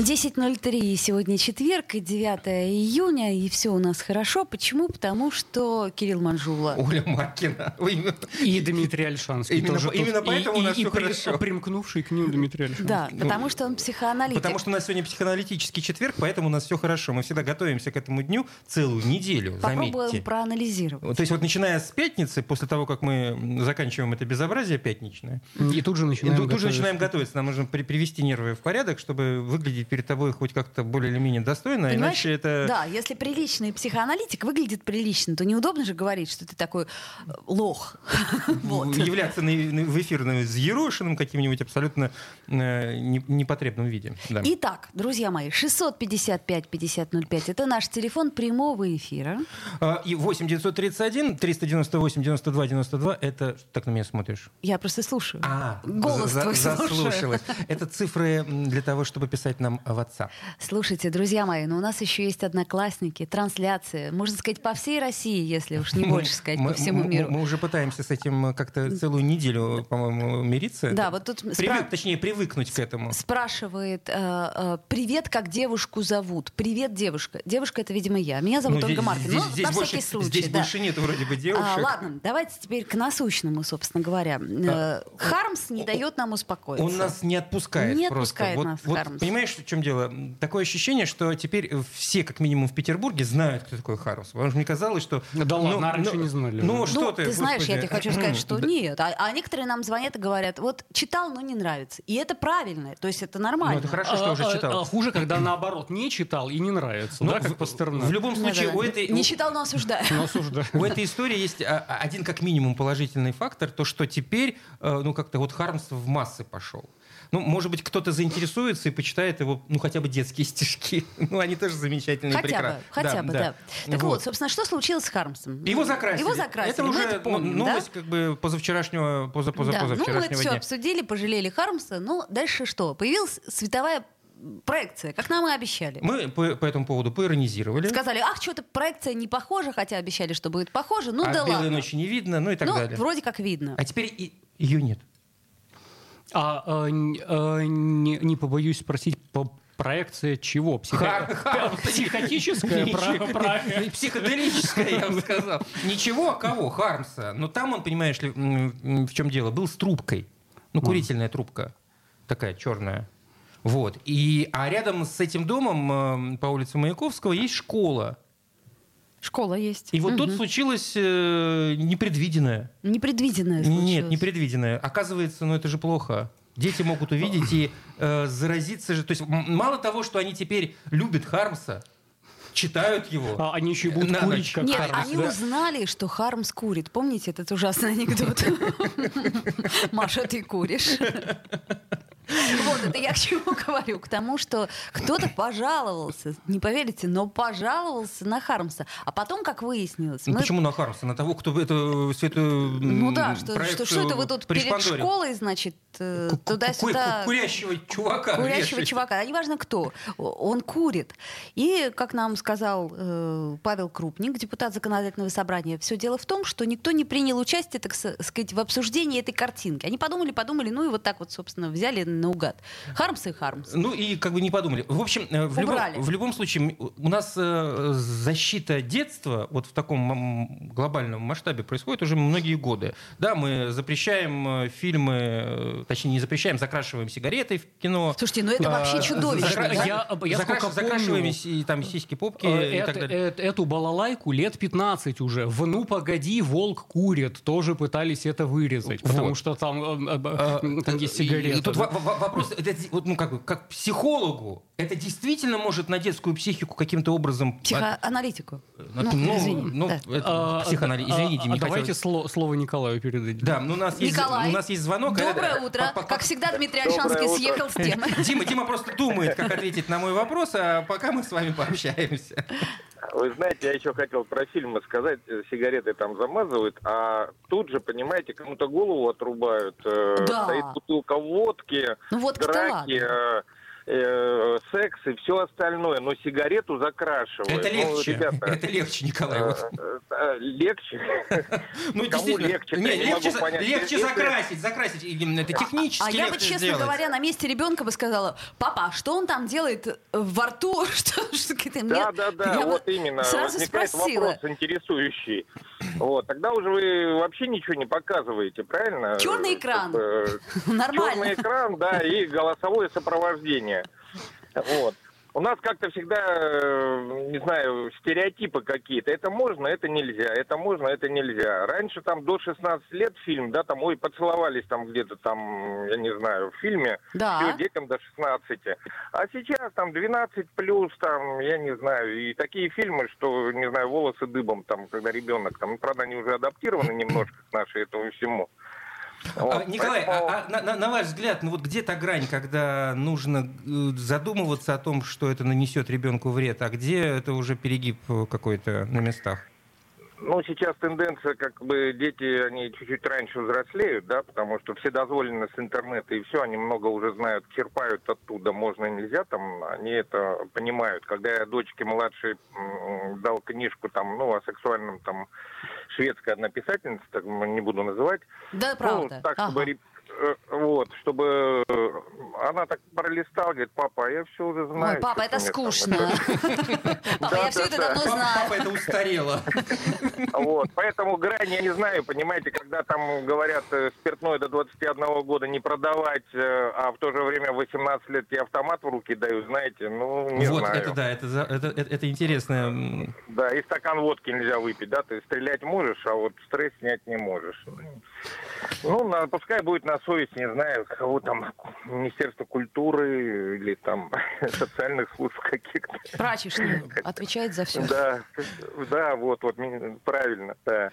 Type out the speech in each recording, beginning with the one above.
10.03. Сегодня четверг, 9 июня, и все у нас хорошо. Почему? Потому что Кирилл Манжула. Оля Маркина. И Дмитрий Альшанский Именно, тоже именно тут. поэтому и, у нас и, все и хорошо. примкнувший к ним Дмитрий Альшанский. Да, потому что он психоаналитик. Потому что у нас сегодня психоаналитический четверг, поэтому у нас все хорошо. Мы всегда готовимся к этому дню целую неделю, Попробуем заметьте. проанализировать. То есть вот начиная с пятницы, после того, как мы заканчиваем это безобразие пятничное, И тут же и начинаем тут, тут же готовиться. начинаем готовиться. Нам нужно при- привести нервы в порядок, чтобы выглядеть перед тобой хоть как-то более или менее достойно, Понимаешь, иначе это... Да, если приличный психоаналитик выглядит прилично, то неудобно же говорить, что ты такой э, лох. Являться в эфир взъерошенным каким-нибудь абсолютно э, не- непотребном виде. Итак, друзья мои, 655-5005 это наш телефон прямого эфира. А, И 8 931 398 92 92 это... Так на меня смотришь? Я просто слушаю. А, Голос твой слушаю. Это цифры для того, чтобы писать нам WhatsApp. Слушайте, друзья мои, но у нас еще есть одноклассники, трансляции, можно сказать, по всей России, если уж не больше сказать, мы- по всему миру. Мы уже пытаемся с этим как-то целую неделю, по-моему, мириться. Да, вот тут Привык- спра- Точнее, привыкнуть к этому. Спрашивает, э, э, привет, как девушку зовут? Привет, девушка. Девушка это, видимо, я. Меня зовут Ну, Ольга Маркина. Здесь, Ну, здесь на больше, всякий случай, здесь да. больше нет вроде бы девушек. А, ладно, давайте теперь к насущному, собственно говоря. Э, Хармс не дает нам успокоиться. Он нас не отпускает Не просто. отпускает вот, нас, вот Хармс. понимаешь, в чем дело? Такое ощущение, что теперь все, как минимум в Петербурге, знают, кто такой Хармс. Потому что мне казалось, что... Да ладно, а раньше не знали. Ну, Ну, что ты, ты, знаешь, я господи. тебе хочу сказать, что нет. А, а некоторые нам звонят и говорят, вот читал, но не нравится. И это правильно, то есть это Ну, нормально. это хорошо, что А, уже а, читал. а хуже, когда наоборот не читал и не нравится, Ну, да, как в- Пастернак. В любом случае, у этой... Не читал, но осуждаю. Ну, осуждаю. У этой истории есть один как минимум положительный фактор, то что теперь, э, ну как-то вот Хармс в массы пошел. Ну, может быть, кто-то заинтересуется и почитает его, ну, хотя бы детские стишки. Ну, они тоже замечательные, Хотя бы, прекрасные. хотя бы, да. Так вот, собственно, что случилось с Хармсом? Его закрасили. Его закрасили, Это мы уже это помним, ну, да? новость как бы позавчерашнего, поза, поза, Да, ну мы это позавчерашнего все дня. обсудили, пожалели Хармса. Ну, дальше что? Появилась световая проекция, как нам и обещали. Мы по, по этому поводу поиронизировали. Сказали, ах, что-то проекция не похожа, хотя обещали, что будет похоже. Ну а да белой ладно. ночи не видно, ну и так ну, далее. вроде как видно. А теперь и, ее нет. А, н- а, не, не побоюсь спросить, по проекция чего? Психо- Психотическая Психоделическая, я бы сказал. Ничего, а кого? Хармса. Но там он, понимаешь ли, в чем дело, был с трубкой. Ну, курительная трубка. Такая черная. Вот. И, а рядом с этим домом э, по улице Маяковского есть школа. Школа есть. И вот тут Мгм. случилось э, непредвиденное. Непредвиденное Нет, случилось. непредвиденное. Оказывается, ну это же плохо. Дети могут увидеть и э, заразиться же. То есть мало того, что они теперь любят Хармса, читают его. А они еще и будут На курить, ночь. как Нет, Хармс, они да? узнали, что Хармс курит. Помните этот ужасный анекдот? Маша, ты куришь. Вот, это я к чему говорю? К тому, что кто-то пожаловался, не поверите, но пожаловался на Хармса. А потом, как выяснилось, Ну, мы- почему на Хармса? На того, кто эту, всю эту м, Ну да, что, проекцию что, что это вы тут перед школой, значит, э, туда-сюда... ку- Курящего чувака. Курящего вешаете. чувака, а неважно кто, он курит. И, как нам сказал э, Павел Крупник, депутат законодательного собрания, все дело в том, что никто не принял участие, так сказать, в обсуждении этой картинки. Они подумали, подумали, ну и вот так вот, собственно, взяли наугад. Хармс и Хармс. Ну и как бы не подумали. В общем, э, в, любом, в любом случае, у нас э, защита детства вот в таком глобальном масштабе происходит уже многие годы. Да, мы запрещаем э, фильмы, точнее не запрещаем, закрашиваем сигареты в кино. Слушайте, ну это А, вообще чудовищно. закра- да? Я- я закраш- сколько закрашиваем помню, си- там сиськи, попки Э, и так далее. э, Эту балалайку лет 15 уже. В «Ну, погоди, волк курит» тоже пытались это вырезать, потому Вот. что там, э, э, А, там есть и- сигареты. И тут да. Во- во- вопрос, это, вот, ну, как, бы, как психологу, это действительно может на детскую психику каким-то образом... Психоаналитику. Ну, Ну, извини, ну, да. это А, психоанали- а, Извините, а не Давайте хотелось- сло- слово Николаю передадим. Да, ну у нас есть, Николай, у нас есть звонок. доброе Это- утро. по- по- Как всегда, Дмитрий Альшанский утро. съехал с темы. Дима, Дима просто думает, как ответить на мой вопрос, а пока мы с вами пообщаемся. Вы знаете, я еще хотел про фильмы сказать. Э, Сигареты там замазывают, а тут же, понимаете, кому-то голову отрубают. э, Да. Стоит бутылка водки, Ну вот кто драки. ладно. Э, секс и все остальное, но сигарету закрашивают. Это Ну, легче. ребята, Это легче, Николай. э, вот. э, легче. Ну, действительно, легче? легче, закрасить, закрасить. Именно Это технически А я бы, честно говоря, на месте ребенка бы сказала, папа, а что он там делает во рту? Да, да, да, вот именно. Сразу Возникает спросила. вопрос интересующий. Вот, тогда уже вы вообще ничего не показываете, правильно? Черный экран. Черный Нормально. экран, да, и голосовое сопровождение. Вот. У нас как-то всегда, э, не знаю, стереотипы какие-то. Это можно, это нельзя. Это можно, это нельзя. Раньше там до 16 лет фильм, да, там, ой, поцеловались там где-то там, я не знаю, в фильме. Да. Всё, детям до 16. А сейчас там 12 плюс, там, я не знаю, и такие фильмы, что, не знаю, волосы дыбом, там, когда ребенок, там, ну, правда, они уже адаптированы немножко к нашей этому всему. А, Вот, Николай, поэтому- а- а на, на- на ваш взгляд, ну вот где та грань, когда нужно э, задумываться о том, что это нанесет ребенку вред, а где это уже перегиб э, какой-то на местах? Ну, сейчас тенденция, как бы дети, они чуть-чуть раньше взрослеют, да, потому что все дозволено с интернета и все, они много уже знают, черпают оттуда, можно и нельзя, там, они это понимают. Когда я дочке младшей дал книжку, там, ну, о сексуальном, там, шведская одна писательница, так не буду называть, Да, правда. ну, так, Ага. чтобы, вот, чтобы э, она так пролистала, говорит, папа, а я все уже знаю. Ой, папа, это скучно. Папа, я все это давно знаю. папа, это устарело. Вот, поэтому грань я не знаю, понимаете, когда там говорят э, спиртное до 21 года не продавать, э, а в то же время в 18 лет я автомат в руки даю, знаете, ну, не вот, знаю. это да, это, за- это, это, это интересно. м, Да, и стакан водки нельзя выпить, да, ты стрелять можешь, а вот стресс снять не можешь. Ну, пускай будет на совесть, не знаю, кого там, Министерство культуры или там социальных служб каких-то. Прачечная отвечает за все. Да, да, вот, вот, правильно, да.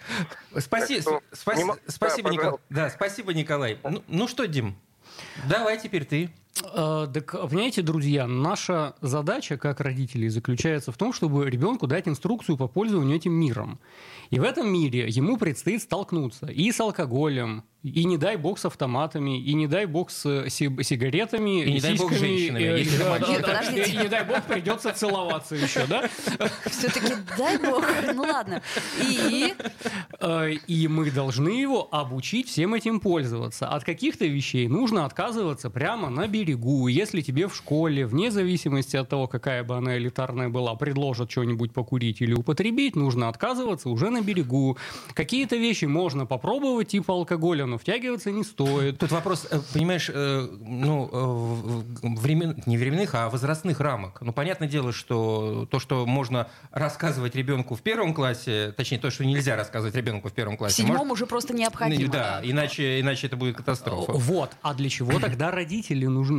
Спаси- Так что спаси- не мо- спасибо, да, Николай. Да, спасибо, Николай. Ну, ну что, Дим, давай теперь ты. Э, Так, понимаете, друзья, наша задача как родителей заключается в том, чтобы ребенку дать инструкцию по пользованию этим миром. И в этом мире ему предстоит столкнуться и с алкоголем, и не дай бог с автоматами, и не дай бог с си- сигаретами, И не дай бог с женщинами, э, если да. Нет, да. И не дай бог придется целоваться еще, да? Все-таки дай бог. Ну ладно. И Э, И мы должны его обучить всем этим пользоваться. От каких-то вещей нужно отказываться прямо на берегу. Если тебе в школе, вне зависимости от того, какая бы она элитарная была, предложат что-нибудь покурить или употребить, нужно отказываться уже на берегу. Какие-то вещи можно попробовать, типа алкоголя, но втягиваться не стоит. Тут вопрос, э, понимаешь, э, ну, э, в- в- времен, не временных, а возрастных рамок. Ну, понятное дело, что то, что можно рассказывать ребенку в первом классе, точнее, то, что нельзя рассказывать ребенку в первом в классе. седьмом может- уже просто необходимо. Да, иначе, иначе это будет катастрофа. Вот. А для чего тогда родители нужны?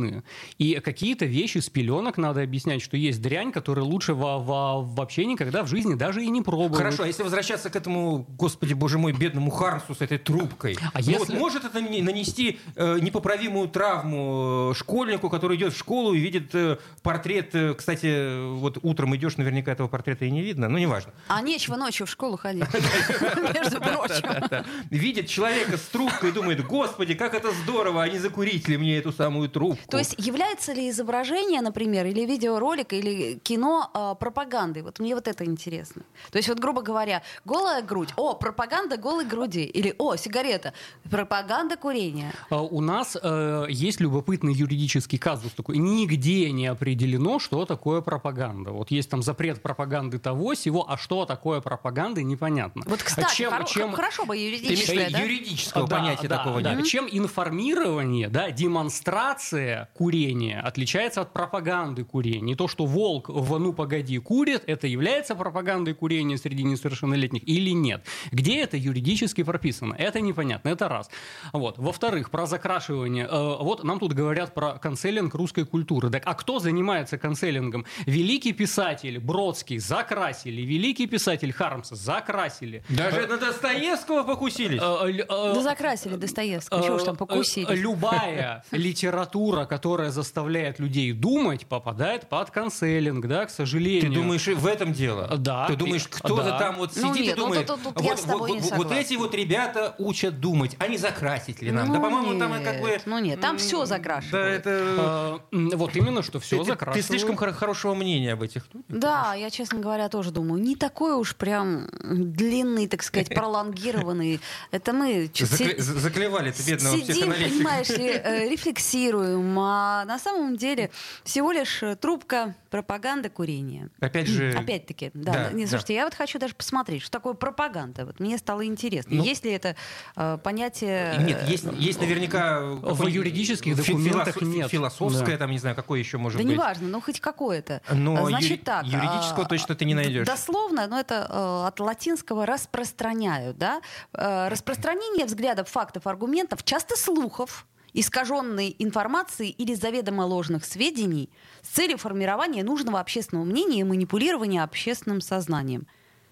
И какие-то вещи с пеленок надо объяснять, что есть дрянь, которую лучше во- во- вообще никогда в жизни даже и не пробовать. Хорошо, а если возвращаться к этому, господи, боже мой, бедному Хармсу с этой трубкой, А ну вот если- может это нане- нанести э, непоправимую травму э, школьнику, который идет в школу и видит э, портрет, э, кстати, вот утром идешь, наверняка этого портрета и не видно, ну неважно. А нечего ночью в школу ходить. Между прочим. Видит человека с трубкой и думает, господи, как это здорово, а не закурить ли мне эту самую трубку? То есть является ли изображение, например, или видеоролик, или кино э, пропагандой? Вот мне вот это интересно. То есть вот, грубо говоря, голая грудь, о, пропаганда голой груди, или о, сигарета, пропаганда курения. А У нас э, есть любопытный юридический казус такой. Нигде не определено, что такое пропаганда. Вот есть там запрет пропаганды того, сего, а что такое пропаганда, непонятно. Вот, А кстати, чем- хоро- чем- хорошо бы юридическое, да? юридического Да, понятия да, такого да. нет? Чем информирование, да, демонстрация курения отличается от пропаганды курения. И то, что волк в «Ну, погоди» курит, это является пропагандой курения среди несовершеннолетних или нет? Где это юридически прописано? Это непонятно, это раз. Вот. Во-вторых, про закрашивание. Э, Вот нам тут говорят про канцелинг русской культуры. Так, а кто занимается канцелингом? Великий писатель Бродский закрасили, великий писатель Хармс закрасили. Даже на Достоевского покусились? Э, э, э, Да закрасили Достоевского, чего уж там Э, покусили. э, Любая литература, которое заставляет людей думать, попадает под канцелинг, да, к сожалению. Ты думаешь, в этом дело? Да. Ты думаешь, кто-то Да. там вот Ну, сидит нет, и ну, думает, тут- тут- тут я вот, с тобой вот- не вот согласна. эти вот ребята учат думать, а не закрасить ли нам? да, Ну, по-моему, там как бы... нет, ну нет, там м, всё Да, закрашивают. это... А, вот именно, что все Ты, ты- закрашивают. ты слишком хоро- хорошего мнения об этих людях. Да, я, честно говоря, тоже думаю, не такой уж прям длинный, так сказать, пролонгированный. Это мы Заклевали ты бедного сидим, понимаешь ли, э, рефлексируем, а на самом деле всего лишь э, трубка пропаганда курения. Опять же... Опять-таки, да. да, не, да. слушайте, я вот хочу даже посмотреть, что такое пропаганда. Вот мне стало интересно. Ну, есть ли это э, понятие... Нет, есть, есть наверняка... В юридических документах философ- нет. Философское, Да. там, не знаю, какое еще может Да быть. неважно, ну хоть какое-то. Но А, Значит юри- так. юридического а, точно ты не найдешь. Дословно, но это э, от латинского распространяют, да? Э, распространение взглядов, фактов, аргументов, часто слухов, искаженной информации или заведомо ложных сведений с целью формирования нужного общественного мнения и манипулирования общественным сознанием.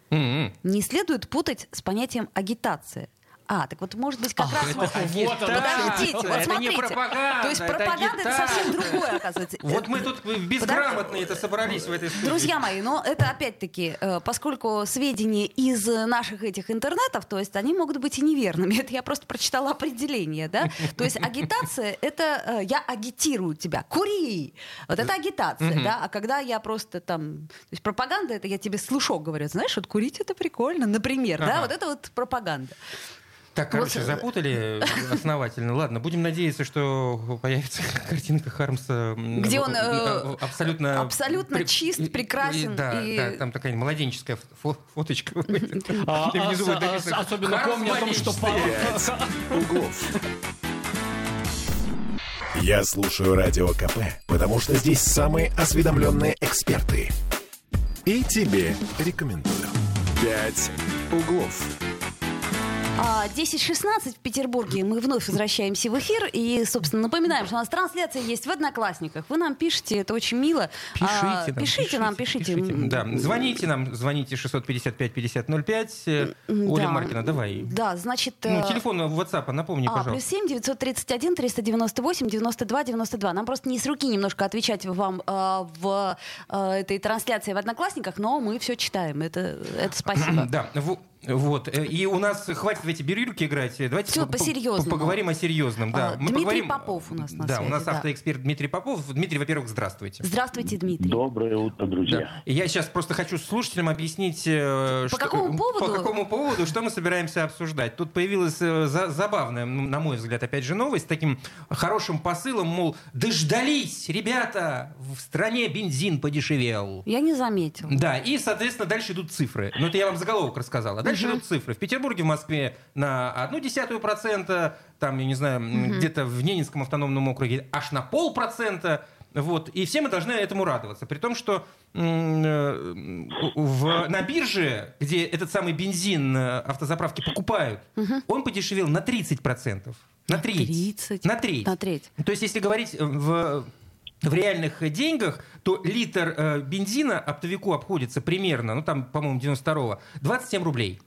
М-м. Не следует путать с понятием агитация. А, так вот, может быть, как раз... это вот- агитация, Подождите, вот это не смотрите. пропаганда, То есть это пропаганда это агитация. совсем другое, оказывается. Вот мы тут безграмотные это собрались в этой студии. Друзья мои, но это опять-таки, э, поскольку сведения из наших этих интернетов, то есть они могут быть и неверными. Это я просто прочитала определение, да? То есть агитация — это э, я агитирую тебя, кури! Вот это агитация, да? А когда я просто там... То есть пропаганда — это я тебе слушок говорю, знаешь, вот курить — это прикольно, например, да? Вот это вот пропаганда. Так, короче, Вот, запутали основательно. Ладно, будем надеяться, что появится картинка Хармса. Где он, э, абсолютно... абсолютно чист, и- прекрасен Да, и- да, там такая младенческая фо- фоточка. А, И а, а, Особенно «Хармс помню о том, что маленький». Павел- углов. Я слушаю Радио КП, потому что здесь самые осведомленные эксперты. И тебе рекомендую. «Пять углов». А, 10.16 в Петербурге. Мы вновь возвращаемся в эфир. И, собственно, напоминаем, что у нас трансляция есть в Одноклассниках. Вы нам пишете, это очень мило. Пишите А, нам, пишите нам, пишите. М, Да, звоните нам, звоните 655-5005. э, м, Оля да. Маркина, давай. Да, значит... Ну, э, телефон WhatsApp, напомни, А, плюс пожалуйста. 7 931 398 92 92. Нам просто не с руки немножко отвечать вам э, в э, этой трансляции в Одноклассниках, но мы все читаем. Это, это спасибо. Да, вот. э, И у нас хватит в эти бирюльки играть. Давайте Всё, по- поговорим о серьезном. Да. А, Мы Дмитрий поговорим- Попов у нас на Да, связи, у нас да. автоэксперт Дмитрий Попов. Дмитрий, во-первых, здравствуйте. Здравствуйте, Дмитрий. Доброе утро, друзья. Да. Я сейчас просто хочу слушателям объяснить, э, По что- какому поводу? по какому поводу, что мы собираемся обсуждать. Тут появилась э, за- забавная, на мой взгляд, опять же, новость с таким хорошим посылом, мол, дождались, ребята, в стране бензин подешевел. Я не заметила. Да, и, соответственно, дальше идут цифры. Ну, это я вам заголовок рассказал. Дальше идут цифры. В Петербурге, в Москве на одну десятую процента, там, я не знаю, м, где-то в Ненецком автономном округе аж на полпроцента. Вот. И все мы должны этому радоваться. При том, что э, в, на бирже, где этот самый бензин автозаправки покупают, он подешевел на 30%. На треть. 30. На треть. На треть. То есть, если говорить в, в реальных деньгах, то литр э, бензина оптовику обходится примерно, ну там, по-моему, 92-го, 27 рублей.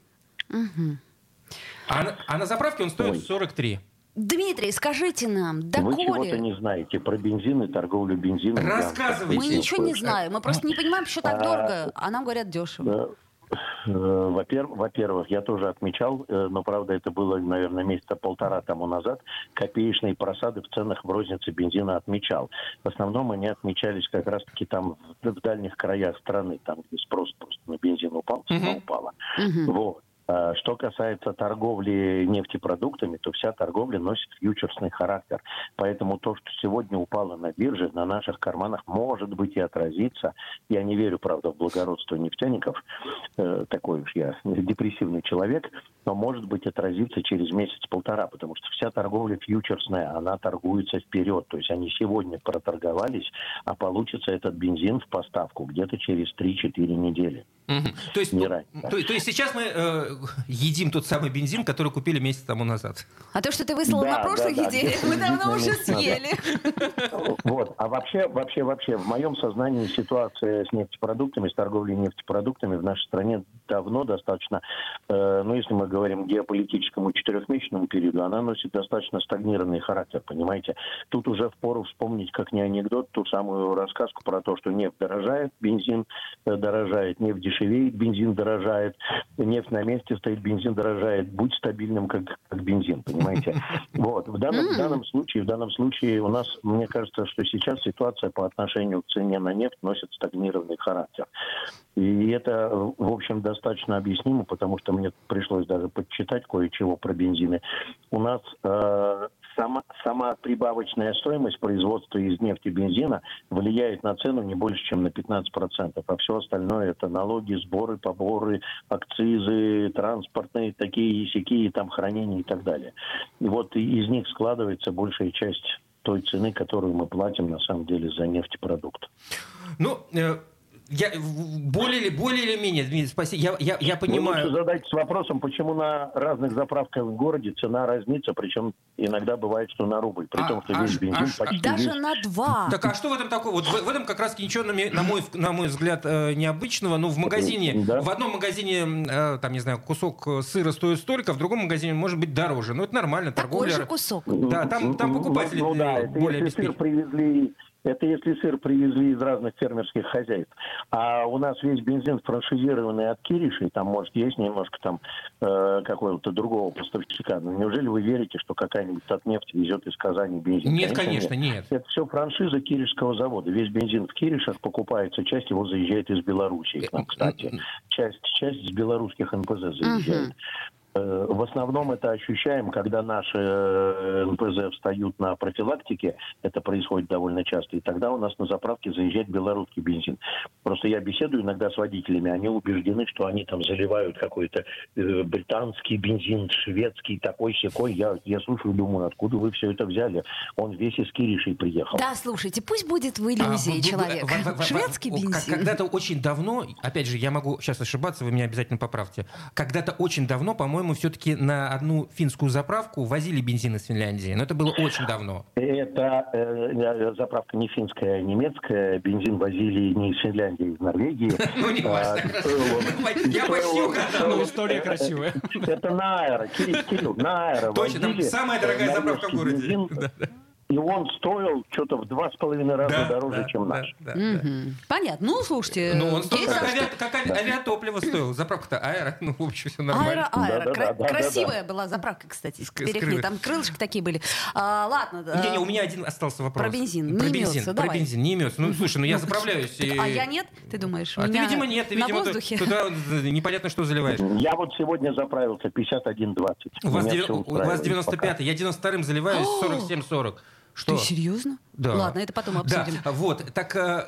А, на, а на заправке он стоит Ой. 43. Дмитрий, скажите нам, Вы чего-то доколе... не знаете про бензин и торговлю бензином. Рассказывайте. Мы ничего не знаем. Мы просто не понимаем, что так А, дорого, а нам говорят дешево. Да. Э, Во-пер- Во-первых, я тоже отмечал, э, но, правда, это было, наверное, месяца полтора тому назад, копеечные просады в ценах в рознице бензина отмечал. В основном они отмечались как раз-таки там в дальних краях страны, там, где спрос просто на бензин упал, цена Мгм. упала. Мгм. Вот. А Что касается торговли нефтепродуктами, то вся торговля носит фьючерсный характер. Поэтому то, что сегодня упало на бирже, на наших карманах, может быть и отразится. Я не верю, правда, в благородство нефтяников. Э, такой уж я депрессивный человек. Но может быть отразится через месяц-полтора, потому что вся торговля фьючерсная, она торгуется вперед. То есть они сегодня проторговались, а получится этот бензин в поставку где-то через 3-4 недели. Мгм. То, есть, Не ну, то, то есть сейчас мы э, едим тот самый бензин, который купили месяц тому назад. А то, что ты выслал Да, на прошлой да, да, мы давно уже съели. Вот. А вообще, вообще, вообще, в моем сознании ситуация с нефтепродуктами, с торговлей нефтепродуктами в нашей стране давно достаточно, э, ну, если мы говорим говорим геополитическому четырехмесячному периоду, она носит достаточно стагнированный характер, понимаете. Тут уже впору вспомнить, как не анекдот, ту самую рассказку про то, что нефть дорожает, бензин э, дорожает, нефть дешевеет, бензин дорожает, нефть на месте стоит, бензин дорожает. Будь стабильным, как, как бензин, понимаете. Вот. В данном, в данном случае, в данном случае у нас, мне кажется, что сейчас ситуация по отношению к цене на нефть носит стагнированный характер. И это, в общем, достаточно объяснимо, потому что мне пришлось даже подчитать кое-чего про бензины. У нас э, сама, сама прибавочная стоимость производства из нефти бензина влияет на цену не больше, чем на 15%, а все остальное это налоги, сборы, поборы, акцизы, транспортные, такие и там хранения и так далее. И вот из них складывается большая часть той цены, которую мы платим на самом деле за нефтепродукт. Ну, э, я, более, или, более или менее, Дмитрий, спасибо. Я, я, я понимаю. Вы задать вопросом, почему на разных заправках в городе цена разнится, причем иногда бывает, что на рубль, при а, том, что а, весь бензин а, почти Даже весь... на два. Так а что в этом такого? Вот в, в этом как раз ничего, на, на, мой, на мой взгляд, э, необычного. Ну, в магазине, да. в одном магазине, э, там, не знаю, кусок сыра стоит столько, в другом магазине может быть дороже. Ну, это нормально, торговля. Такой же кусок. Да, там, там покупатели ну, ну, да, более если сыр привезли это если сыр привезли из разных фермерских хозяйств. А у нас весь бензин франшизированный от Кириши, там, может, есть немножко там э, какого-то другого поставщика. Но неужели вы верите, что какая-нибудь Татнефть везет из Казани бензин? Нет, конечно, нет. нет. Это все франшиза Киришского завода. Весь бензин в Киришах покупается, часть его заезжает из Белоруссии к нам, кстати. Часть, часть из белорусских НПЗ заезжает. Э, в основном это ощущаем, когда наши э, НПЗ встают на профилактике, это происходит довольно часто, и тогда у нас на заправке заезжает белорусский бензин. Просто я беседую иногда с водителями, они убеждены, что они там заливают какой-то э, британский бензин, шведский, такой секой. Я, я слушаю, думаю, откуда вы все это взяли? Он весь из Киришей приехал. Да, слушайте, пусть будет в иллюзии а, человек. В, в, Шведский бензин. Когда-то очень давно, опять же, я могу сейчас ошибаться, вы меня обязательно поправьте, когда-то очень давно, по-моему, по-моему, все-таки на одну финскую заправку возили бензин из Финляндии. Но это было очень давно. Это э, заправка не финская, а немецкая. Бензин возили не из Финляндии, а из Норвегии. Ну, не важно. Я почти угадал. История красивая. Это на Аэро. Кирилл, на Аэро. Точно, там самая дорогая заправка в городе и он стоил что-то в два с половиной раза да, дороже, да, чем да, наш. Да, да, Понятно. Ну, слушайте. Ну, он стоил как, авиа, как ави, да. авиатопливо стоил. Заправка-то аэро, ну, в общем, все нормально. Аэро, аэро. Да, Кра- да, красивая да, была заправка, кстати, с перехли. Там крылышки такие были. А, ладно. Не, не, у меня один остался вопрос. Про бензин. Про не бензин. Имется, про бензин. Не имется. Ну, слушай, ну я заправляюсь. А я нет, ты думаешь? А ты, видимо, нет. Ты, видимо, туда непонятно, что заливаешь. Я вот сегодня заправился 51,20. У вас 95 я 92-м заливаюсь 47-40. Что? Ты серьезно? Да. Ладно, это потом обсудим. Да, вот. Так, э,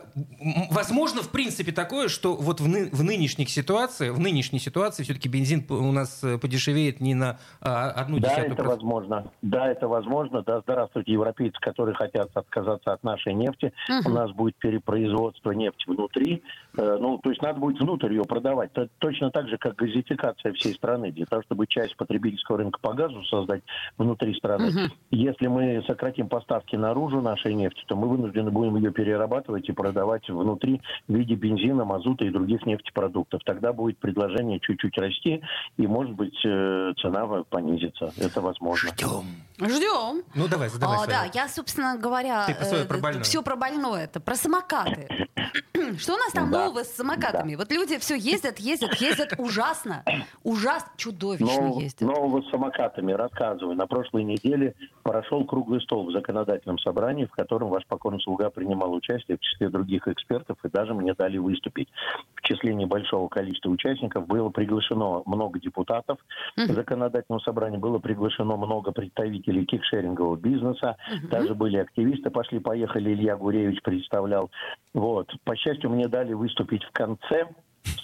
возможно, в принципе, такое, что вот в, ны, в нынешних ситуациях, в нынешней ситуации все-таки бензин у нас э, подешевеет не на а, одну да, десятую. Да, это возможно. Да, это возможно. Да, здравствуйте, европейцы, которые хотят отказаться от нашей нефти. Угу. У нас будет перепроизводство нефти внутри. Э, ну, то есть надо будет внутрь ее продавать. Это точно так же, как газификация всей страны. Для того, чтобы часть потребительского рынка по газу создать внутри страны. Угу. Если мы сократим поставки наружу нашей нефти, то мы вынуждены будем ее перерабатывать и продавать внутри в виде бензина, мазута и других нефтепродуктов. Тогда будет предложение чуть-чуть расти, и, может быть, э, цена понизится. Это возможно. Ждем. Ждем. Ну, давай, задавай. О, да, я, собственно говоря, Ты э, про больное. все про больное. Это про самокаты. Что у нас там да. нового с самокатами? Да. Вот люди все ездят, ездят, ездят ужасно. Ужасно, чудовищно Нов, ездят. Нового с самокатами, рассказываю. На прошлой неделе прошел круглый стол в законодательном собрании, в котором ваш покорный слуга принимал участие в числе других экспертов и даже мне дали выступить. В числе небольшого количества участников было приглашено много депутатов mm-hmm. законодательного собрания, было приглашено много представителей кикшерингового бизнеса, mm-hmm. даже были активисты, пошли-поехали, Илья Гуревич представлял. Вот. По счастью, мне дали выступить в конце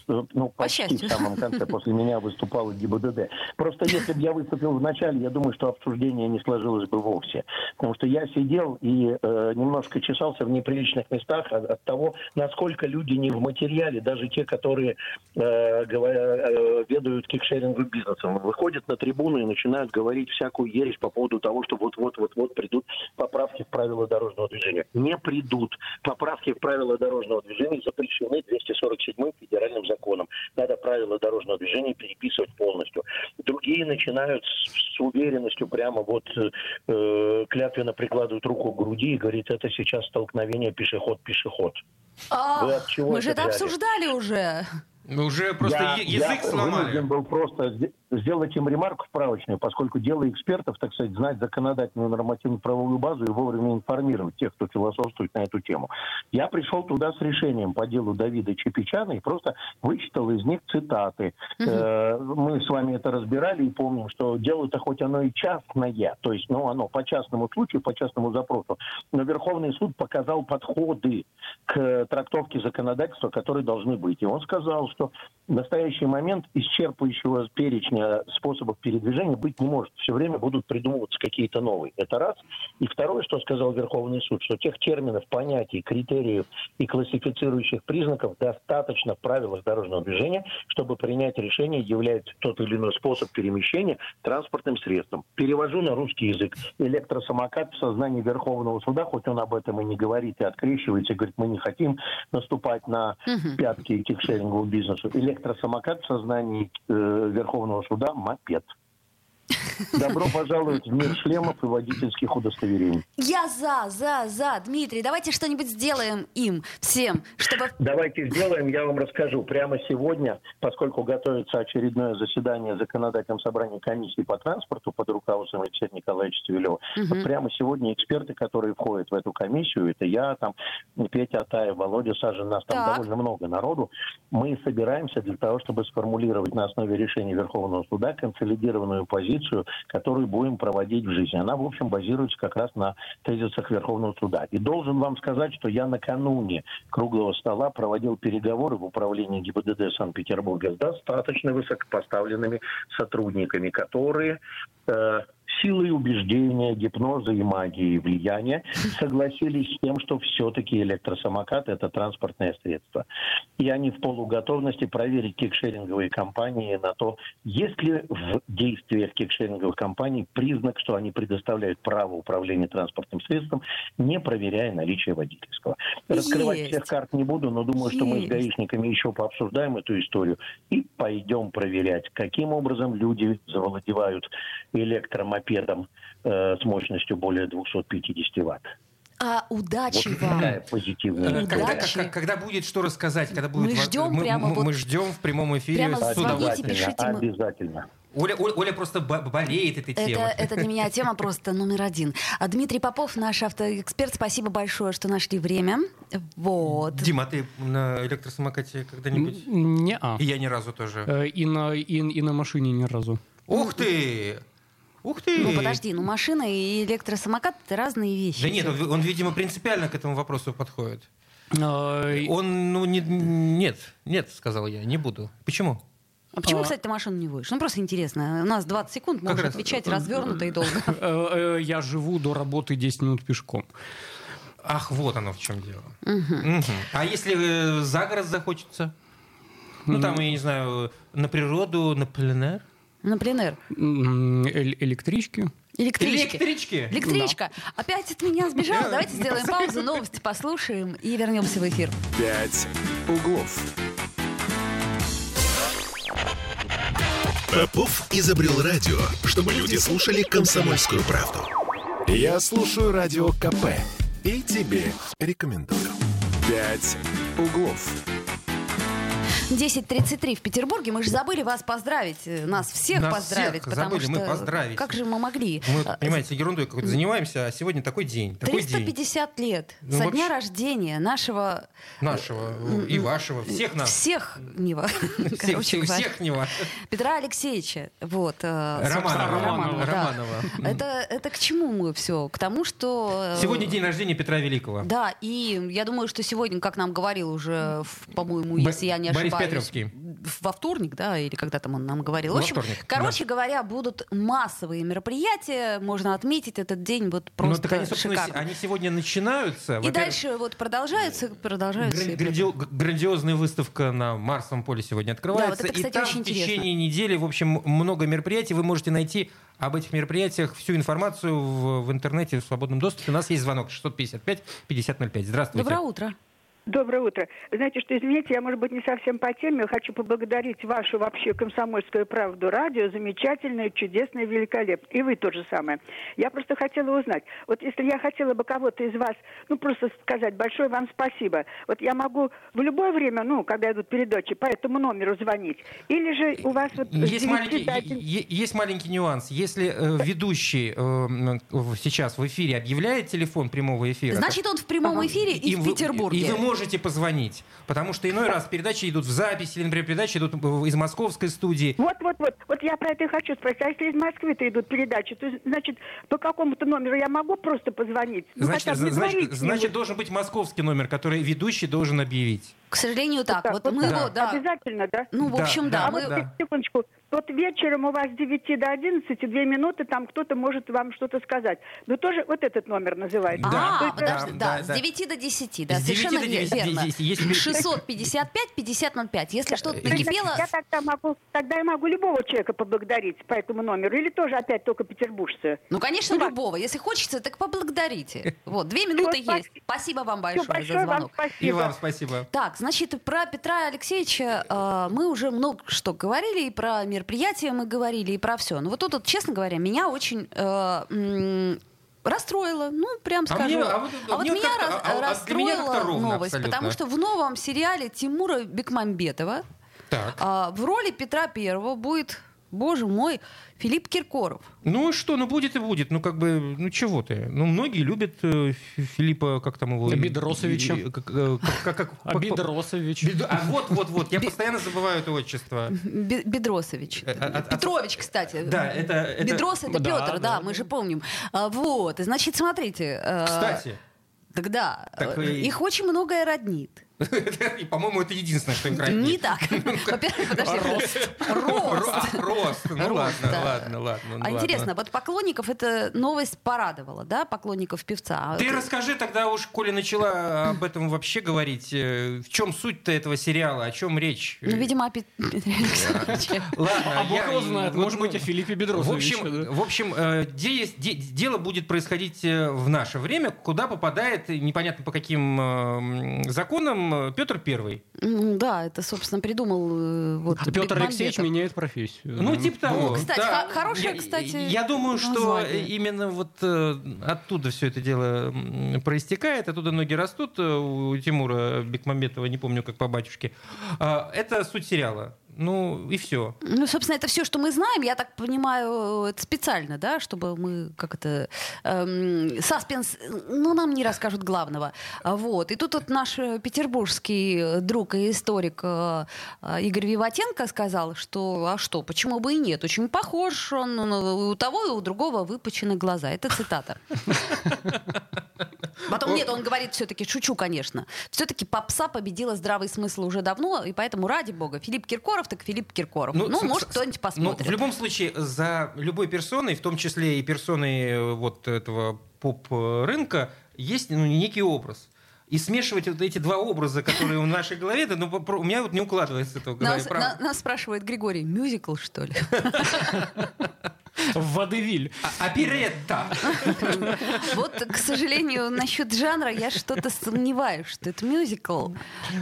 ну, почти в самом конце, после меня выступал ГИБДД. Просто если бы я выступил в начале, я думаю, что обсуждение не сложилось бы вовсе. Потому что я сидел и э, немножко чесался в неприличных местах от, от того, насколько люди не в материале, даже те, которые э, говоря, э, ведают кикшеринговым бизнесом, выходят на трибуну и начинают говорить всякую ересь по поводу того, что вот-вот-вот-вот придут поправки в правила дорожного движения. Не придут. Поправки в правила дорожного движения запрещены 247 федеральным законом законом. Надо правила дорожного движения переписывать полностью. Другие начинают с, с уверенностью прямо вот э, клятвенно прикладывают руку к груди и говорит, это сейчас столкновение пешеход-пешеход. А, мы же это обсуждали уже. Мы уже просто я, язык я сломали. был просто сделать им ремарку справочную, поскольку дело экспертов, так сказать, знать законодательную нормативную правовую базу и вовремя информировать тех, кто философствует на эту тему. Я пришел туда с решением по делу Давида Чепичана и просто вычитал из них цитаты. Угу. Э, мы с вами это разбирали и помним, что дело-то хоть оно и частное, то есть, ну, оно по частному случаю, по частному запросу, но Верховный суд показал подходы к трактовке законодательства, которые должны быть. И он сказал, что в настоящий момент исчерпывающего перечня способов передвижения быть не может. Все время будут придумываться какие-то новые. Это раз. И второе, что сказал Верховный суд, что тех терминов, понятий, критериев и классифицирующих признаков достаточно в правилах дорожного движения, чтобы принять решение, является тот или иной способ перемещения транспортным средством. Перевожу на русский язык. Электросамокат в сознании Верховного суда, хоть он об этом и не говорит, и открещивается, и говорит, мы не хотим наступать на пятки кикшеринговому бизнесу. Электросамокат в сознании э, Верховного суда мопед. Добро пожаловать в мир шлемов и водительских удостоверений. Я за, за, за. Дмитрий, давайте что-нибудь сделаем им всем, чтобы... Давайте сделаем, я вам расскажу. Прямо сегодня, поскольку готовится очередное заседание законодательного собрания комиссии по транспорту под руководством Алексея Николаевича Цивилева, угу. прямо сегодня эксперты, которые входят в эту комиссию, это я, там, Петя Атаев, Володя Сажин, нас там так. довольно много народу, мы собираемся для того, чтобы сформулировать на основе решения Верховного суда консолидированную позицию которую будем проводить в жизни. Она, в общем, базируется как раз на тезисах Верховного суда. И должен вам сказать, что я накануне круглого стола проводил переговоры в управлении ГИБДД Санкт-Петербурга с достаточно высокопоставленными сотрудниками, которые э, силой убеждения, гипноза и магии и влияния согласились с тем, что все-таки электросамокат – это транспортное средство. И они в полуготовности проверить кикшеринговые компании на то, есть ли в действиях кикшеринговых компаний признак, что они предоставляют право управления транспортным средством, не проверяя наличие водительского. Раскрывать есть. всех карт не буду, но думаю, есть. что мы с гаишниками еще пообсуждаем эту историю и пойдем проверять, каким образом люди завладевают электромобилем мопедом э, с мощностью более 250 ватт. А удачи вот вам. Такая позитивная. Когда, когда, когда будет что рассказать, когда будет мы ждем мы, прямо мы, вот мы ждем в прямом эфире. Прямо звоните, пишите. Обязательно. Оля, Оля, Оля просто болеет этой это, темой. Это для меня тема просто номер один. А Дмитрий Попов, наш автоэксперт, спасибо большое, что нашли время. Вот. Дима, а ты на электросамокате когда-нибудь? Не-а. И я ни разу тоже. Э, и на, и, и на машине ни разу. Ух ты! Ух ты! Ну подожди, ну машина и электросамокат это разные вещи. Да нет, он, он видимо, принципиально к этому вопросу подходит. Он, ну, не, нет, нет, сказал я, не буду. Почему? А почему, а... кстати, ты машину не водишь? Ну, просто интересно. У нас 20 секунд, можешь раз... отвечать развернуто и долго. Э, э, я живу до работы 10 минут пешком. Ах, вот оно в чем дело. А если э, за город захочется? Ну, там, я не знаю, на природу, на пленэр? На пленэр. Электрички. Электрички. Электрички. Электричка. Да. Опять от меня сбежал. Давайте сделаем паузу, новости послушаем и вернемся в эфир. Пять углов. Попов изобрел радио, чтобы люди слушали комсомольскую правду. Я слушаю радио КП и тебе рекомендую. «Пять углов». 10.33 в Петербурге. Мы же забыли вас поздравить, э, нас всех нас поздравить. Всех потому забыли, что мы поздравить. Как же мы могли? Мы, а, понимаете, ерундой какой-то занимаемся, а сегодня такой день. Такой 350 день. лет ну, со вообще... дня рождения нашего... Нашего и вашего, всех нас. Всех Нева. Всех, всех Нева. Петра Алексеевича. Вот, э, Романова. Романова, Романова. Да. Это, это к чему мы все? К тому, что... Э, сегодня день рождения Петра Великого. Да, и я думаю, что сегодня, как нам говорил уже, по-моему, если я не ошибаюсь... Петровский во вторник, да, или когда там он нам говорил. В общем, вторник, короче да. говоря, будут массовые мероприятия, можно отметить этот день вот просто ну, так они, шикарно. Они сегодня начинаются. И дальше вот продолжаются, продолжаются. Гран- грандио- грандиозная выставка на Марсовом поле сегодня открывается. Да, вот это, кстати, и там очень в течение недели, в общем, много мероприятий. Вы можете найти об этих мероприятиях всю информацию в, в интернете в свободном доступе. У нас есть звонок 655 5005. Здравствуйте. Доброе утро. Доброе утро. Знаете, что, извините, я, может быть, не совсем по теме. Хочу поблагодарить вашу вообще комсомольскую правду радио. Замечательное, чудесное, великолепное. И вы то же самое. Я просто хотела узнать. Вот если я хотела бы кого-то из вас, ну, просто сказать большое вам спасибо. Вот я могу в любое время, ну, когда идут передачи, по этому номеру звонить. Или же у вас вот... Есть маленький, есть маленький нюанс. Если э, ведущий э, сейчас в эфире объявляет телефон прямого эфира... Значит, он в прямом эфире и, и в Петербурге. И вы можете можете позвонить. Потому что иной раз передачи идут в записи, или, например, передачи идут из московской студии. Вот, вот, вот. Вот я про это и хочу спросить. А если из Москвы-то идут передачи, то, значит, по какому-то номеру я могу просто позвонить? Ну, значит, значит, значит, должен быть московский номер, который ведущий должен объявить. К сожалению, так. так вот, вот мы да. его, да. Обязательно, да? Ну, в общем, да. да. А мы... вот, секундочку, вот вечером у вас с 9 до 11, две минуты, там кто-то может вам что-то сказать. Но тоже вот этот номер называется. Да, а, подожди, да, да, да, с 9 до 10, да, с совершенно 9 до 10, верно. 10, 655 5005, если что-то прикипело... Я тогда могу, тогда я могу любого человека поблагодарить по этому номеру, или тоже опять только петербуржцы? Ну, конечно, ну, любого. Если хочется, так поблагодарите. Вот, две минуты Все, есть. Спасибо вам большое, большое за звонок. Вам И вам спасибо. Так, значит, про Петра Алексеевича э, мы уже много что говорили, и про мероприятия мы говорили, и про все. Но вот тут, вот, честно говоря, меня очень э, расстроило, ну, прям скажу. А, мне, а вот, а вот меня рас, а, расстроила меня ровно, новость, абсолютно. потому что в новом сериале Тимура Бекмамбетова так. А, в роли Петра Первого будет, боже мой, Филипп Киркоров. Ну что, ну будет и будет. Ну как бы, ну чего ты? Ну многие любят э, Филиппа, как там его? Бедросовича. Как, э, как, как, а Бедросович. Бед... А вот, вот, вот. Я постоянно забываю это отчество. Бедросович. Э, а, Петрович, кстати. Да, это... Бедрос это Петр, да, мы же помним. Вот, значит, смотрите. Кстати. Тогда их очень многое роднит. И, по-моему, это единственное, что им роднит. Не так. Во-первых, подожди. Рост. Рост. Рост. Ну ладно, ладно, ладно. А интересно, вот поклонников эта новость порадовала, да, поклонников певца? Ты расскажи тогда уж, Коля начала об этом вообще говорить, э, в чем суть-то этого сериала, о чем речь? Ну, видимо, о Петре Александровиче. Ладно, а Бог знает, может быть, о Филиппе Бедросовиче. В общем, э, дело будет происходить э, в наше время, куда попадает, непонятно по каким законам, Петр Первый. Да, это, собственно, придумал э, вот Петр Алексеевич меняет профессию. Ну, типа того. Кстати, да. хорошая, кстати, Я думаю, что именно вот э, оттуда все это дело проистекает, оттуда ноги растут э, у Тимура Бекмамбетова, не помню, как по батюшке. А, это суть сериала. Ну, и все. Ну, собственно, это все, что мы знаем. Я так понимаю, это специально, да, чтобы мы как это эм, саспенс, ну, нам не расскажут главного. Вот. И тут вот наш петербургский друг и историк э, Игорь Виватенко сказал, что а что, почему бы и нет? Очень похож он у того и у другого выпучены глаза. Это цитата. Потом нет, он говорит все-таки, шучу, конечно. Все-таки попса победила здравый смысл уже давно, и поэтому, ради бога, Филипп Киркоров, так Филипп Киркоров. Ну, ну может, кто-нибудь посмотрит. Ну, в любом случае, за любой персоной, в том числе и персоной э, вот этого поп-рынка, есть ну, некий образ. И смешивать вот эти два образа, которые в нашей голове, да, ну, у меня вот не укладывается это в голове. Нас, на, нас спрашивает Григорий, мюзикл, что ли? В Водевиль. А, оперетта. Вот, к сожалению, насчет жанра я что-то сомневаюсь, что это мюзикл.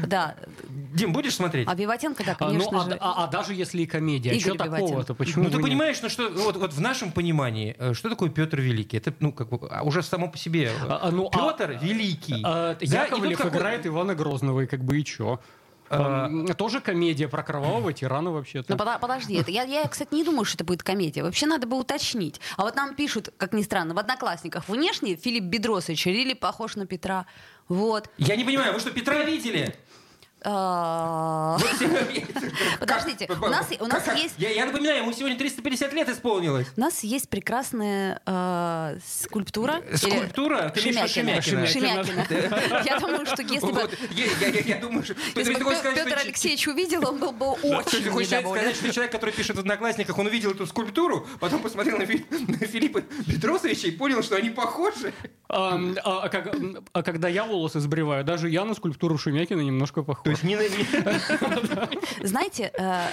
Да. Дим, будешь смотреть? А Виватенко, да, конечно а, ну, же. А, а, а даже если и комедия, Игорь что такого-то? Почему Ну, ты понимаешь, ну что, вот, вот в нашем понимании, э, что такое Петр Великий? Это, ну, как бы, а уже само по себе. А, а ну, Петр а, Великий. А, а, Яковлев играет Ивана Грозного, и как бы и чё? А, тоже комедия про кровавого тирана вообще-то. Ну, подожди, это, я, я, кстати, не думаю, что это будет комедия. Вообще надо бы уточнить. А вот нам пишут, как ни странно, в «Одноклассниках» внешне Филипп Бедросович или похож на Петра. Вот. Я не понимаю, вы что, Петра видели? А. Подождите, у нас, у нас есть... Я, я напоминаю, ему сегодня 350 лет исполнилось. У нас есть прекрасная э, скульптура. Скульптура? Ты Шемякина. Шемякина. Шемякина. Я думаю, что если бы... Я думаю, что... Если бы Петр Алексеевич увидел, он был бы очень Ты хочешь сказать, что человек, который пишет в «Одноклассниках», он увидел эту скульптуру, потом посмотрел на Филиппа Петросовича и понял, что они похожи? А, а, а как- а когда я волосы сбриваю, даже я на скульптуру Шумякина немножко похож. То есть не, на- не- Знаете, э,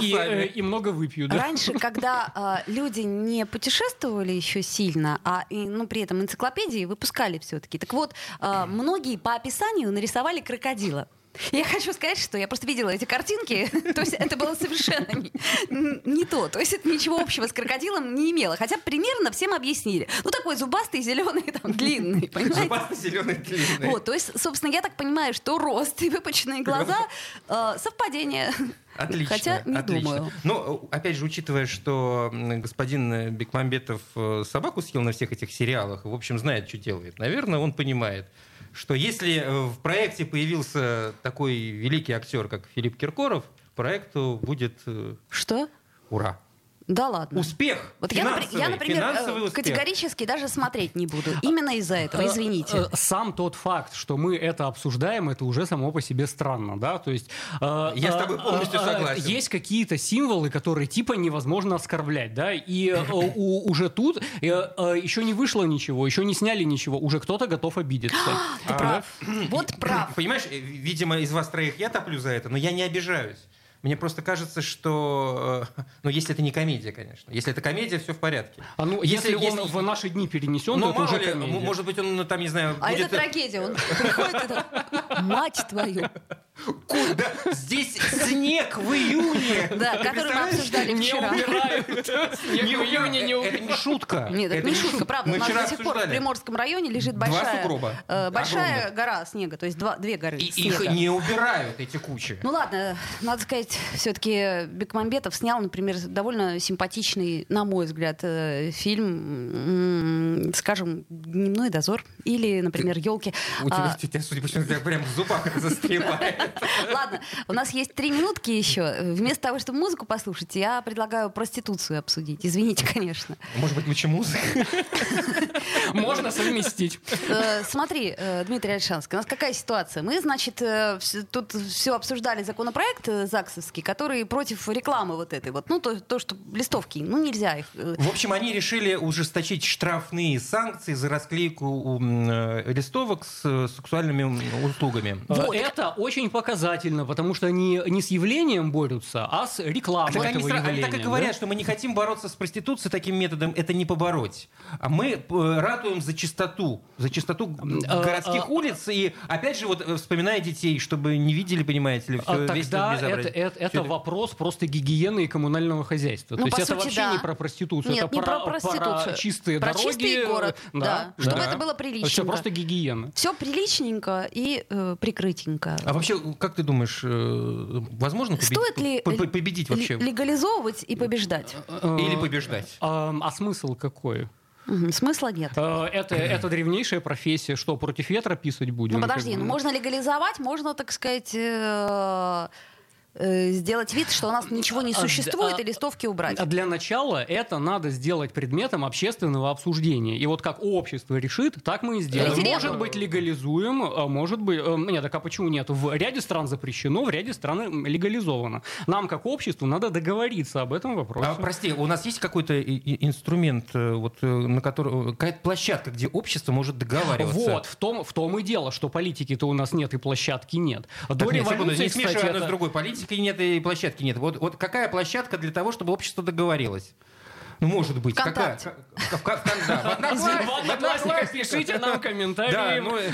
и, усами. э, и много выпью? Раньше, когда э, люди не путешествовали еще сильно, а ну, при этом энциклопедии выпускали все-таки. Так вот, э, многие по описанию нарисовали крокодила. Я хочу сказать, что я просто видела эти картинки, то есть это было совершенно не, не то, то есть это ничего общего с крокодилом не имело, хотя примерно всем объяснили. Ну такой зубастый, зеленый, там длинный, понимаете? Зубастый зеленый длинный. Вот, то есть, собственно, я так понимаю, что рост и выпученные глаза э, совпадение. Отлично. Хотя не отлично. думаю. Ну, опять же, учитывая, что господин Бекмамбетов э, собаку съел на всех этих сериалах, в общем, знает, что делает, наверное, он понимает, что если э, в проекте появился такой великий актер, как Филипп Киркоров, проекту будет э, Что? ура. Да ладно. Успех! Вот я, я, например, финансовый э, успех. категорически даже смотреть не буду. Именно из-за этого, извините. Э, э, Сам тот факт, что мы это обсуждаем, это уже само по себе странно, да? То есть э, Я с э, тобой полностью э, э, согласен. Есть какие-то символы, которые типа невозможно оскорблять, да? И э, у- уже тут э, э, еще не вышло ничего, еще не сняли ничего, уже кто-то готов обидеться. Ты прав. Вот прав. Понимаешь, э, видимо, из вас троих я топлю за это, но я не обижаюсь. Мне просто кажется, что... э, Ну, если это не комедия, конечно. Если это комедия, все в порядке. А ну, если, он в наши дни перенесен, Ну, то это уже ли, комедия. может быть, он, ну, там, не знаю, А будет... это трагедия. Он приходит и так, мать твою. Куда? Здесь снег в июне! Да, который мы обсуждали Не вчера. убирают. Снег в июне не Это не шутка. Нет, это, не шутка, правда. Мы У нас до сих пор в. Приморском районе лежит большая, э, большая гора снега, то есть два, две горы И снега. их не убирают, эти кучи. Ну ладно, надо сказать, все-таки Бекмамбетов снял, например, довольно симпатичный, на мой взгляд, э, фильм, скажем, «Дневной дозор» или, например, «Елки». У тебя, А, у тебя, судя по всему, прям в зубах это застревает. Ладно, у нас есть три минутки еще. Вместо того, чтобы музыку послушать, я предлагаю проституцию обсудить. Извините, конечно. Может быть, лучше музыка? Можно совместить. Э, Смотри, э, Дмитрий Альшанский, у нас какая ситуация? Мы, значит, тут все обсуждали законопроект э, ЗАГСовский, который против рекламы вот этой вот. Ну, то, то что листовки, ну, нельзя их. э, В общем, они решили ужесточить штрафные санкции за расклейку э, листовок с э, сексуальными услугами. Вот. Это очень показательно, потому что они не с явлением борются, а с рекламой Так они, этого они явления. так и да? говорят, что мы не хотим бороться с проституцией таким методом, это не побороть. А мы ратуем за чистоту, за чистоту а, городских а. улиц. И опять же, вот вспоминая детей, чтобы не видели, понимаете ли, А все, весь тогда это, безобразие. Это, это вопрос просто гигиены и коммунального хозяйства. Ну, То есть это сути, вообще да. не про проституцию, Нет, это не про проституцию. про чистые Про дороги. чистый город, да. Чтобы это было Все приличненько. просто гигиена. Все приличненько и э, прикрытенько. А вообще, как ты думаешь, э, возможно победить, Стоит ли по- по- победить вообще? легализовывать и побеждать? Или побеждать? А, а смысл какой? Смысла нет. Э, Это, это древнейшая профессия. Что, против ветра писать будем? Ну подожди, ну бы? можно легализовать, можно, так сказать, э, э, сделать вид, что у нас ничего не А, существует, а, и листовки убрать. А Для начала это надо сделать предметом общественного обсуждения. И вот как общество решит, так мы и сделаем. Референдум. Может быть, легализуем, а может быть... э, Нет, так а почему нет? В ряде стран запрещено, в ряде стран легализовано. Нам, как обществу, надо договориться об этом вопросе. А, прости, у нас есть какой-то инструмент, э, вот, на который, какая-то площадка, где общество может договариваться? Вот, в том, в том и дело, что политики-то у нас нет и площадки нет. До Так, нет, секунду, революции, не смешивай кстати, одно с это- другой. Политики нет и площадки нет. Вот, вот какая площадка для того, чтобы общество договорилось? Ну, может быть. Какая? ВКонтакте. К- в- Одноклассниках, пишите нам комментарии. Да, ну, э,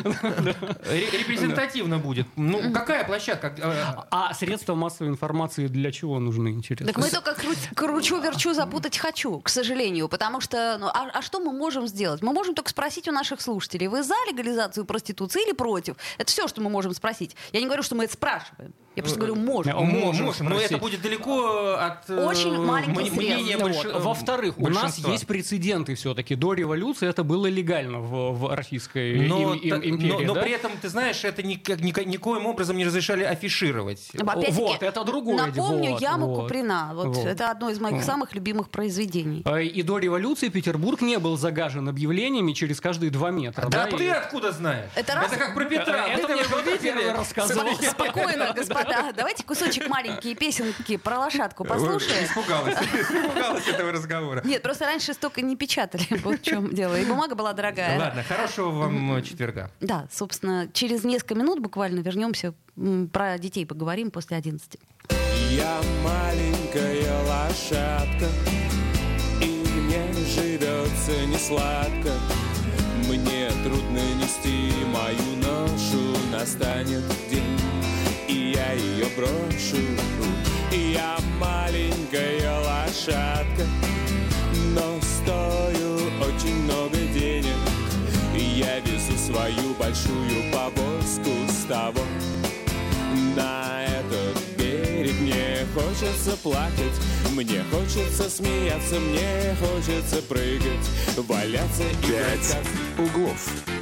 ре- репрезентативно будет. Ну, какая площадка? Э, А средства массовой информации для чего нужны, интересно? Так мы только кру- кручу-верчу запутать хочу, к сожалению, потому что, ну, а, а что мы можем сделать? Мы можем только спросить у наших слушателей, вы за легализацию проституции или против? Это все, что мы можем спросить. Я не говорю, что мы это спрашиваем. Я просто говорю, можем. М- можем Можем, но это будет далеко от э, Очень срез. мнения больш- вот. Во-вторых, у нас есть прецеденты все-таки. До революции это было легально в, в Российской Но, им- им- империи. но, но да? при этом, ты знаешь, это никак, ника- никоим образом не разрешали афишировать. Вот, это другое Напомню, вот, яму вот. Куприна. Вот, Вот. Это одно из моих самых любимых произведений. А, И до революции Петербург не был загажен объявлениями через каждые два метра. Да, да, ты и- откуда знаешь? Это раз- как про Петра. Это Мы мне там кто-то видели. первый рассказывал. Спокойно, господин Да, давайте кусочек маленькие песенки про лошадку послушаем. Испугалась, испугалась этого разговора. Нет, просто раньше столько не печатали, вот в чем дело. И бумага была дорогая. Ладно, хорошего вам четверга. Да, собственно, через несколько минут буквально вернемся, про детей поговорим после 11. Я маленькая лошадка, и мне живется не сладко. Мне трудно нести мою ношу, настанет день, и я ее брошу. Я маленькая лошадка, но стою очень много денег. Я везу свою большую повозку с того на этот берег Мне хочется плакать, мне хочется смеяться Мне хочется прыгать, валяться и «Пять бросаться. углов».